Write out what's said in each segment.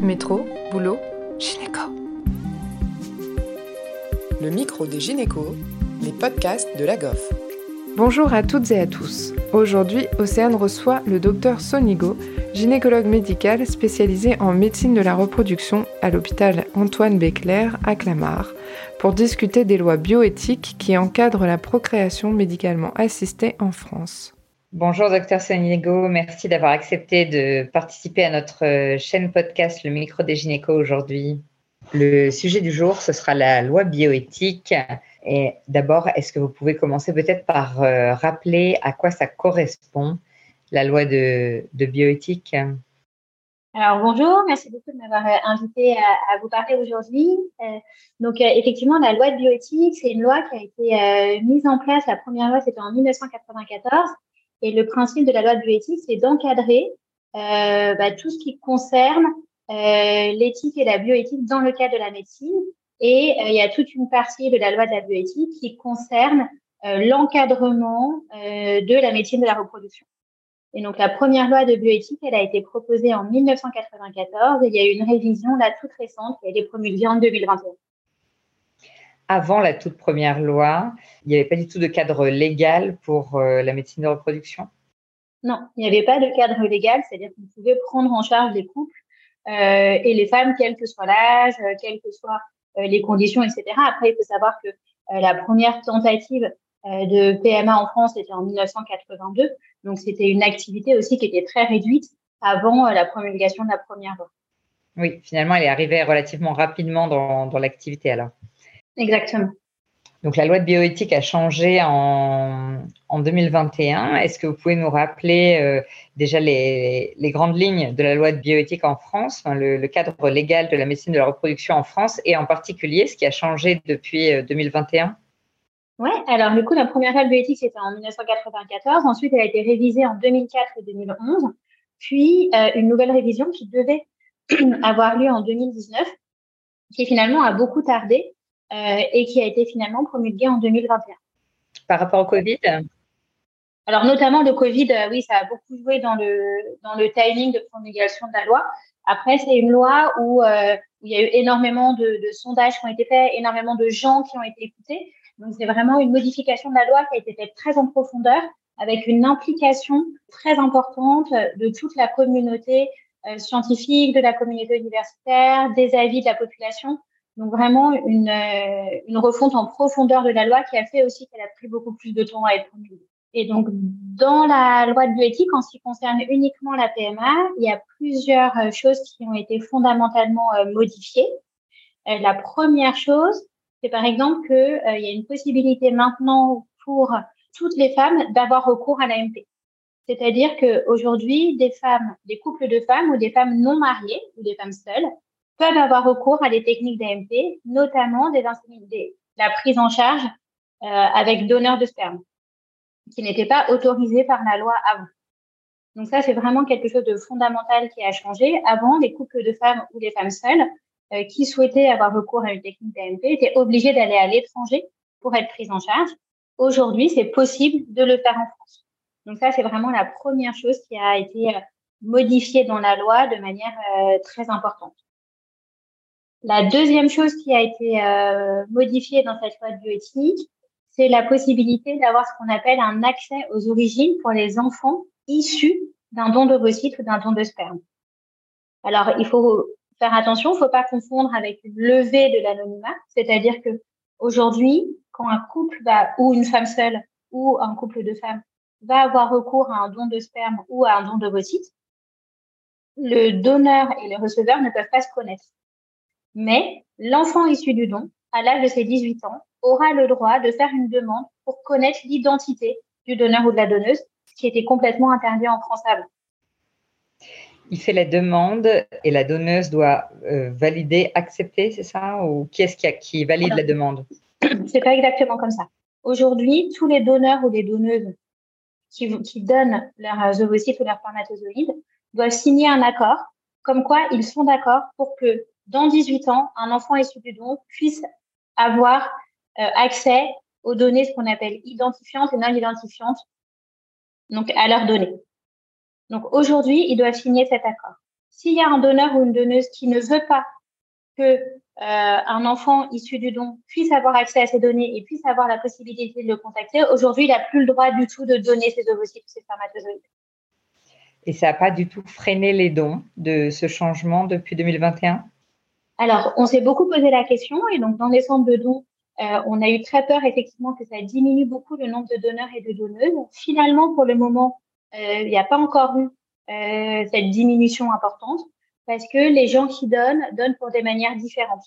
Métro, boulot, gynéco. Le micro des gynécos, les podcasts de la GOF. Bonjour à toutes et à tous. Aujourd'hui, Océane reçoit le docteur Sonigo, gynécologue médical spécialisé en médecine de la reproduction à l'hôpital Antoine Béclair à Clamart, pour discuter des lois bioéthiques qui encadrent la procréation médicalement assistée en France. Bonjour, docteur Sonigo. Merci d'avoir accepté de participer à notre euh, chaîne podcast Le micro des gynécos aujourd'hui. Le sujet du jour, ce sera la loi bioéthique. Et d'abord, est-ce que vous pouvez commencer peut-être par euh, rappeler à quoi ça correspond, la loi de, bioéthique? Alors bonjour, merci beaucoup de m'avoir euh, invité à, vous parler aujourd'hui. donc effectivement, la loi de bioéthique, c'est une loi qui a été mise en place. La première loi, c'était en 1994 et le principe de la loi de bioéthique, c'est d'encadrer euh, bah, tout ce qui concerne euh, l'éthique et la bioéthique dans le cadre de la médecine. Et euh, il y a toute une partie de la loi de la bioéthique qui concerne euh, l'encadrement euh, de la médecine de la reproduction. Et donc la première loi de bioéthique, elle a été proposée en 1994 et il y a eu une révision là toute récente qui a été promulguée en 2021 avant la toute première loi, il n'y avait pas du tout de cadre légal pour euh, la médecine de reproduction? Non, il n'y avait pas de cadre légal, c'est-à-dire qu'on pouvait prendre en charge les couples euh, et les femmes, quel que soit l'âge, euh, quelles que soient les conditions, etc. Après, il faut savoir que la première tentative de PMA en France était en 1982, donc c'était une activité aussi qui était très réduite avant la promulgation de la première loi. Oui, finalement, elle est arrivée relativement rapidement dans, dans l'activité alors. Exactement. Donc la loi de bioéthique a changé en, en 2021. Est-ce que vous pouvez nous rappeler euh, déjà les, les, grandes lignes de la loi de bioéthique en France, le, le, cadre légal de la médecine de la reproduction en France et en particulier ce qui a changé depuis 2021 euh, Oui, alors du coup la première loi de bioéthique c'était en 1994, ensuite elle a été révisée en 2004 et 2011, puis euh, une nouvelle révision qui devait avoir lieu en 2019, qui finalement a beaucoup tardé et qui a été finalement promulguée en 2021. Par rapport au Covid? Alors notamment le Covid, euh, oui, ça a beaucoup joué dans le dans le timing de promulgation de la loi. Après, c'est une loi où, euh, il y a eu énormément de, de, sondages qui ont été faits, énormément de gens qui ont été écoutés. Donc c'est vraiment une modification de la loi qui a été faite très en profondeur, avec une implication très importante de toute la communauté euh, scientifique, de la communauté universitaire, des avis de la population. Donc vraiment une, euh, une refonte en profondeur de la loi qui a fait aussi qu'elle a pris beaucoup plus de temps à être promulguée. Et donc, dans la loi de bioéthique, en ce qui concerne uniquement la PMA, il y a plusieurs euh, choses qui ont été fondamentalement euh, modifiées. La première chose, c'est par exemple qu'il y a une possibilité maintenant pour toutes les femmes d'avoir recours à l'AMP. C'est-à-dire qu'aujourd'hui, des femmes, des couples de femmes ou des femmes non mariées ou des femmes seules peuvent avoir recours à des techniques d'AMP, notamment la prise en charge euh, avec donneur de sperme, qui n'était pas autorisé par la loi avant. Donc ça, c'est vraiment quelque chose de fondamental qui a changé. Avant, les couples de femmes ou les femmes seules euh, qui souhaitaient avoir recours à une technique d'AMP étaient obligés d'aller à l'étranger pour être prise en charge. Aujourd'hui, c'est possible de le faire en France. Donc ça, c'est vraiment la première chose qui a été euh, modifiée dans la loi de manière euh, très importante. La deuxième chose qui a été euh, modifiée dans cette loi de bioéthique, c'est la possibilité d'avoir ce qu'on appelle un accès aux origines pour les enfants issus d'un don d'ovocytes ou d'un don de sperme. Alors, il faut faire attention, il ne faut pas confondre avec une levée de l'anonymat, c'est-à-dire que aujourd'hui, quand un couple va, ou une femme seule ou un couple de femmes va avoir recours à un don de sperme ou à un don d'ovocytes, le donneur et le receveur ne peuvent pas se connaître. Mais l'enfant issu du don, à l'âge de ses 18 ans, aura le droit de faire une demande pour connaître l'identité du donneur ou de la donneuse, ce qui était complètement interdit en France avant. Il fait la demande et la donneuse doit euh, valider, accepter, c'est ça? Ou qui est-ce qui, qui valide la demande? C'est pas exactement comme ça. Aujourd'hui, tous les donneurs ou les donneuses qui, qui donnent leurs ovocytes ou leurs spermatozoïdes doivent signer un accord comme quoi ils sont d'accord pour que dans 18 ans, un enfant issu du don puisse avoir euh, accès aux données, ce qu'on appelle identifiantes et non identifiantes, donc à leurs données. Donc aujourd'hui, ils doivent signer cet accord. S'il y a un donneur ou une donneuse qui ne veut pas que un enfant issu du don puisse avoir accès à ces données et puisse avoir la possibilité de le contacter, aujourd'hui, il n'a plus le droit du tout de donner ses ovocytes ses spermatozoïdes. Et ça n'a pas du tout freiné les dons de ce changement depuis 2021 Alors, on s'est beaucoup posé la question et donc dans les centres de dons, euh, on a eu très peur effectivement que ça diminue beaucoup le nombre de donneurs et de donneuses. Finalement, pour le moment, euh, il n'y a pas encore eu euh, cette diminution importante parce que les gens qui donnent donnent pour des manières différentes,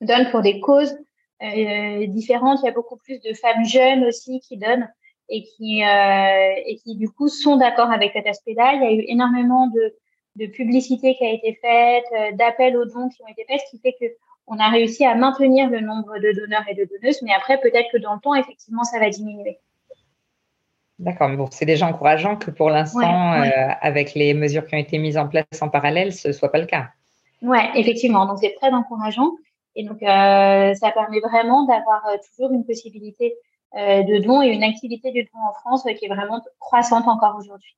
donnent pour des causes différentes. Il y a beaucoup plus de femmes jeunes aussi qui donnent et qui, euh, et qui du coup sont d'accord avec cet aspect-là. Il y a eu énormément de, de publicité qui a été faite, euh, d'appels aux dons qui ont été faits, ce qui fait que on a réussi à maintenir le nombre de donneurs et de donneuses, mais après peut-être que dans le temps, effectivement, ça va diminuer. D'accord, mais bon, c'est déjà encourageant que pour l'instant, euh, avec les mesures qui ont été mises en place en parallèle, ce ne soit pas le cas. Oui, effectivement. Donc, c'est très encourageant. Et donc, euh, ça permet vraiment d'avoir toujours une possibilité euh, de dons et une activité du don en France qui est vraiment croissante encore aujourd'hui.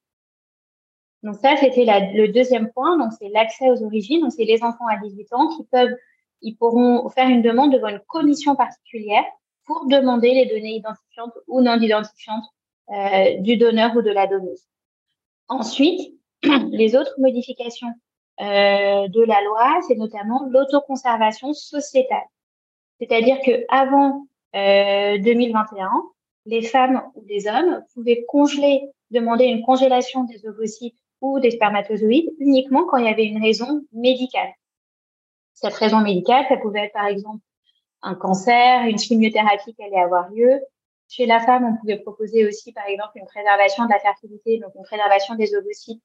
Donc ça, c'était le deuxième point. Donc c'est l'accès aux origines. Donc c'est les enfants à 18 ans qui peuvent, ils pourront faire une demande devant une commission particulière pour demander les données identifiantes ou non identifiantes euh, du donneur ou de la donneuse. Ensuite, les autres modifications euh, de la loi, c'est notamment l'autoconservation sociétale. C'est-à-dire que avant 2021, euh, les femmes ou les hommes pouvaient congeler, demander une congélation des ovocytes ou des spermatozoïdes uniquement quand il y avait une raison médicale. Cette raison médicale, ça pouvait être par exemple un cancer, une chimiothérapie qui allait avoir lieu. Chez la femme, on pouvait proposer aussi par exemple une préservation de la fertilité, donc une préservation des ovocytes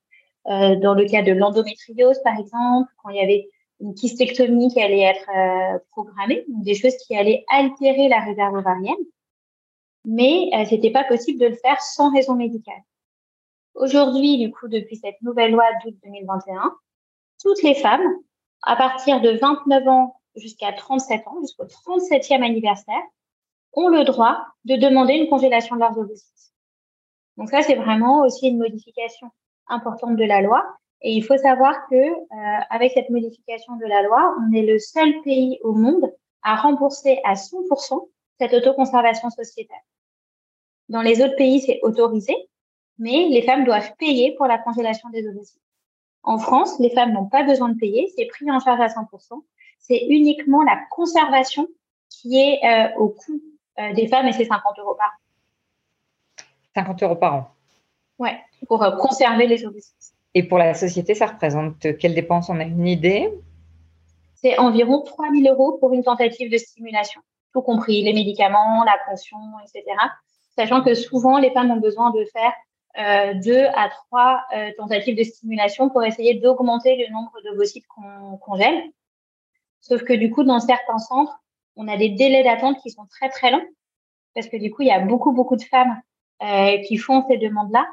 euh, dans le cas de l'endométriose par exemple, quand il y avait une kystectomie qui allait être euh, programmée, donc des choses qui allaient altérer la réserve ovarienne, mais euh, c'était pas possible de le faire sans raison médicale. Aujourd'hui, du coup, depuis cette nouvelle loi d'août 2021, toutes les femmes, à partir de 29 ans jusqu'à 37 ans, jusqu'au 37e anniversaire, ont le droit de demander une congélation de leurs ovocytes. Donc ça, c'est vraiment aussi une modification importante de la loi et il faut savoir que euh, avec cette modification de la loi, on est le seul pays au monde à rembourser à 100% cette autoconservation sociétale. Dans les autres pays, c'est autorisé, mais les femmes doivent payer pour la congélation des ovocytes. En France, les femmes n'ont pas besoin de payer, c'est pris en charge à 100%. C'est uniquement la conservation qui est euh, au coût euh, des femmes et c'est 50 euros par an. 50 euros par an. Ouais, pour conserver les ovocytes. Et pour la société, ça représente quelles dépenses On a une idée? C'est environ 3 000 euros pour une tentative de stimulation, tout compris les médicaments, la pension, etc. Sachant que souvent, les femmes ont besoin de faire euh, deux à trois euh, tentatives de stimulation pour essayer d'augmenter le nombre d'ovocytes qu'on congèle. Sauf que du coup, dans certains centres, on a des délais d'attente qui sont très très longs parce que du coup, il y a beaucoup beaucoup de femmes euh, qui font ces demandes-là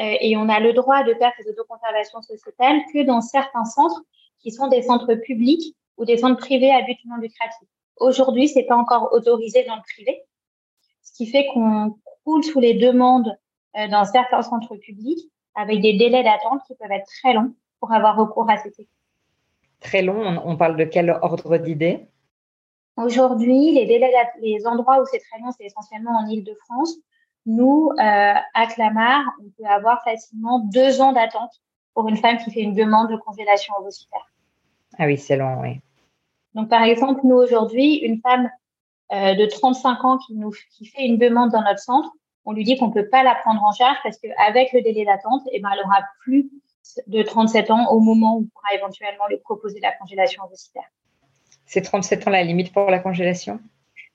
euh, et on a le droit de faire ces autoconservations sociétales que dans certains centres qui sont des centres publics ou des centres privés à but non lucratif. Aujourd'hui, c'est pas encore autorisé dans le privé, ce qui fait qu'on coule sous les demandes dans certains centres publics avec des délais d'attente qui peuvent être très longs pour avoir recours à ces techniques. Très long, on parle de quel ordre d'idée Aujourd'hui, les délais, les endroits où c'est très long, c'est essentiellement en Île-de-France. Nous, euh, à Clamart, on peut avoir facilement deux ans d'attente pour une femme qui fait une demande de congélation ovocytaire. Ah oui, c'est long, oui. Donc, par exemple, nous, aujourd'hui, une femme euh, de 35 ans qui, nous, qui fait une demande dans notre centre, on lui dit qu'on ne peut pas la prendre en charge parce qu'avec le délai d'attente, eh ben, elle aura plus de 37 ans au moment où on pourra éventuellement lui proposer la congélation ovocytaire. C'est 37 ans la limite pour la congélation?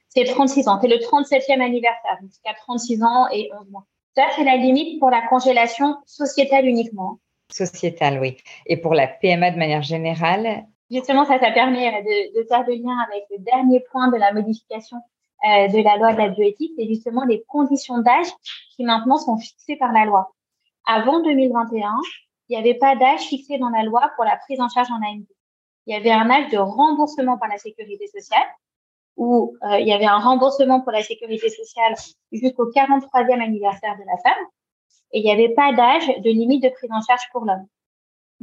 C'est 36 ans. C'est le 37e anniversaire, jusqu'à 36 ans et 11 mois. Ça, c'est la limite pour la congélation sociétale uniquement. Sociétale, oui. Et pour la PMA de manière générale? Justement, ça, ça permet de, de faire le lien avec le dernier point de la modification euh, de la loi de la bioéthique, c'est justement les conditions d'âge qui maintenant sont fixées par la loi. Avant 2021, il n'y avait pas d'âge fixé dans la loi pour la prise en charge en AMP. Il y avait un âge de remboursement par la sécurité sociale où euh, il y avait un remboursement pour la sécurité sociale jusqu'au 43e anniversaire de la femme, et il n'y avait pas d'âge de limite de prise en charge pour l'homme.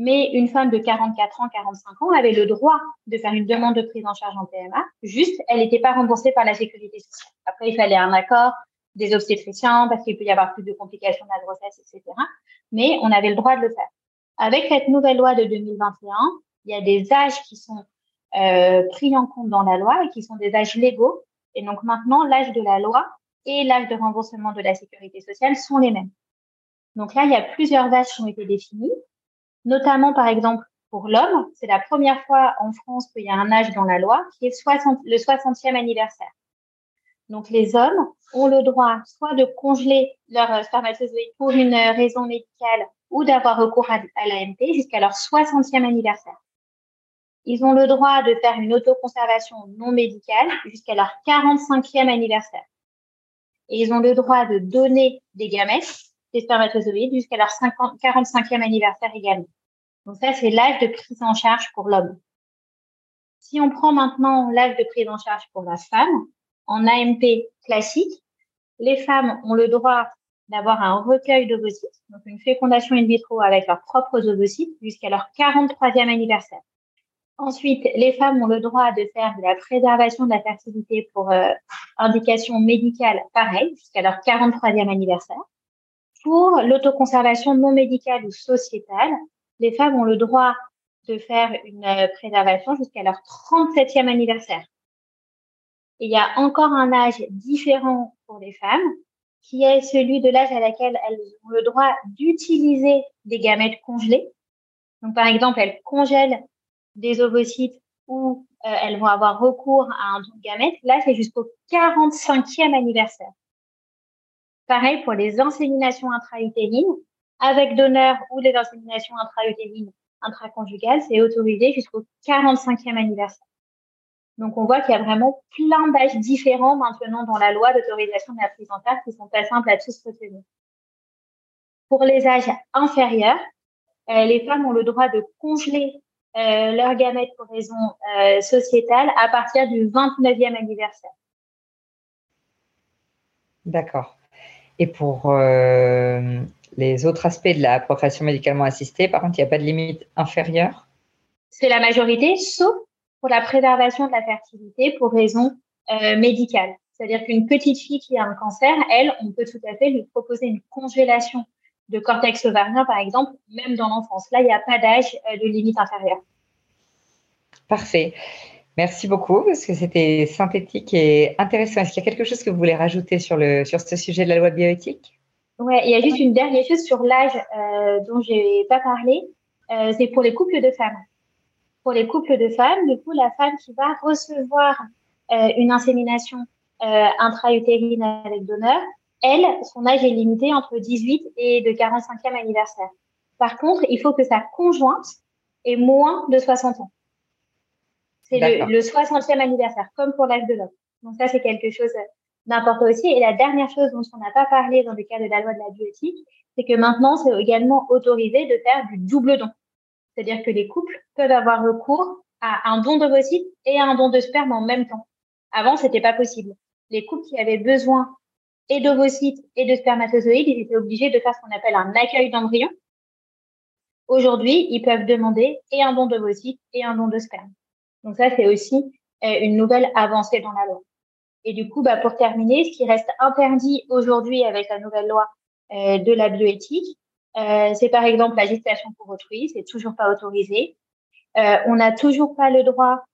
Mais une femme de 44 ans, 45 ans avait le droit de faire une demande de prise en charge en PMA. Juste, elle n'était pas remboursée par la sécurité sociale. Après, il fallait un accord des obstétriciens parce qu'il peut y avoir plus de complications de la grossesse, etc. Mais on avait le droit de le faire. Avec cette nouvelle loi de 2021, il y a des âges qui sont euh, pris en compte dans la loi et qui sont des âges légaux. Et donc maintenant, l'âge de la loi et l'âge de remboursement de la sécurité sociale sont les mêmes. Donc là, il y a plusieurs âges qui ont été définis, notamment par exemple pour l'homme, c'est la première fois en France qu'il y a un âge dans la loi qui est 60, le 60e anniversaire. Donc les hommes ont le droit soit de congeler leur spermatozoïde pour une raison médicale ou d'avoir recours à, l'AMP jusqu'à leur 60e anniversaire. Ils ont le droit de faire une autoconservation non médicale jusqu'à leur 45e anniversaire. Et ils ont le droit de donner des gamètes, des spermatozoïdes, jusqu'à leur 50, 45e anniversaire également. Donc ça, c'est l'âge de prise en charge pour l'homme. Si on prend maintenant l'âge de prise en charge pour la femme, en AMP classique, les femmes ont le droit d'avoir un recueil d'ovocytes, donc une fécondation in vitro avec leurs propres ovocytes jusqu'à leur 43e anniversaire. Ensuite, les femmes ont le droit de faire de la préservation de la fertilité pour euh, indication médicale, pareil, jusqu'à leur 43e anniversaire. Pour l'autoconservation non médicale ou sociétale, les femmes ont le droit de faire une euh, préservation jusqu'à leur 37e anniversaire il y a encore un âge différent pour les femmes, qui est celui de l'âge à laquelle elles ont le droit d'utiliser des gamètes congelées. Donc, par exemple, elles congèlent des ovocytes ou euh, elles vont avoir recours à un don de gamètes. Là, c'est jusqu'au 45e anniversaire. Pareil pour les inséminations intra-utérines, avec donneur ou les inséminations intra-utérines intraconjugales, c'est autorisé jusqu'au 45e anniversaire. Donc, on voit qu'il y a vraiment plein d'âges différents maintenant dans la loi d'autorisation de la prise en charge qui sont pas simples à tous retenir. Pour les âges inférieurs, euh, les femmes ont le droit de congeler euh, leurs gamètes pour raison euh, sociétale à partir du 29e anniversaire. D'accord. Et pour euh, les autres aspects de la procréation médicalement assistée, par contre, il n'y a pas de limite inférieure C'est la majorité, sauf pour la préservation de la fertilité pour raison euh, médicale. C'est-à-dire qu'une petite fille qui a un cancer, elle, on peut tout à fait lui proposer une congélation de cortex ovarien, par exemple, même dans l'enfance. Là, il n'y a pas d'âge euh, de limite inférieure. Parfait. Merci beaucoup parce que c'était synthétique et intéressant. Est-ce qu'il y a quelque chose que vous voulez rajouter sur, le, sur ce sujet de la loi bioéthique? Oui, il y a juste une dernière chose sur l'âge euh, dont je n'ai pas parlé. Euh, c'est pour les couples de femmes pour les couples de femmes, du coup, la femme qui va recevoir euh, une insémination intra-utérine avec donneur, elle, son âge est limité entre 18 et de 45e anniversaire. Par contre, il faut que sa conjointe ait moins de 60 ans. C'est le, le 60e anniversaire, comme pour l'âge de l'homme. Donc ça, c'est quelque chose d'important aussi. Et la dernière chose dont on n'a pas parlé dans le cadre de la loi de la bioéthique, c'est que maintenant, c'est également autorisé de faire du double don. C'est-à-dire que les couples peuvent avoir recours à un don d'ovocytes et à un don de sperme en même temps. Avant, c'était pas possible. Les couples qui avaient besoin et d'ovocytes et de spermatozoïdes, ils étaient obligés de faire ce qu'on appelle un accueil d'embryon. Aujourd'hui, ils peuvent demander et un don d'ovocytes et un don de sperme. Donc ça, c'est aussi euh, une nouvelle avancée dans la loi. Et du coup, bah, pour terminer, ce qui reste interdit aujourd'hui avec la nouvelle loi euh, de la bioéthique, euh, c'est par exemple la gestation pour autrui, c'est toujours pas autorisé. Euh, on n'a toujours pas le droit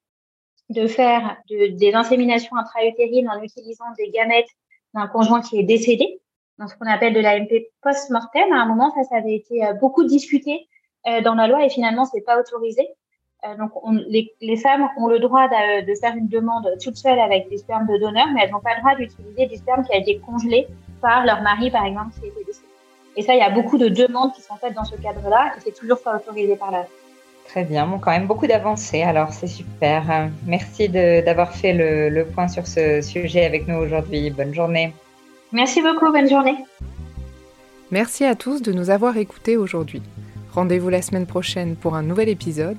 de faire des inséminations intra-utérines en utilisant des gamètes d'un conjoint qui est décédé, dans ce qu'on appelle de l'AMP post-mortem. À un moment, ça, ça avait été euh, beaucoup discuté dans la loi et finalement, c'est pas autorisé. Donc, les, femmes ont le droit de, de, faire une demande toute seule avec des spermes de donneur, mais elles n'ont pas le droit d'utiliser des spermes qui ont été congelés par leur mari, par exemple, qui était décédé. Et ça, il y a beaucoup de demandes qui sont faites dans ce cadre-là et c'est toujours pas autorisé par là. Très bien, bon, quand même beaucoup d'avancées, alors c'est super. Merci d'avoir fait le, le, point sur ce sujet avec nous aujourd'hui. Bonne journée. Merci beaucoup, bonne journée. Merci à tous de nous avoir écoutés aujourd'hui. Rendez-vous la semaine prochaine pour un nouvel épisode.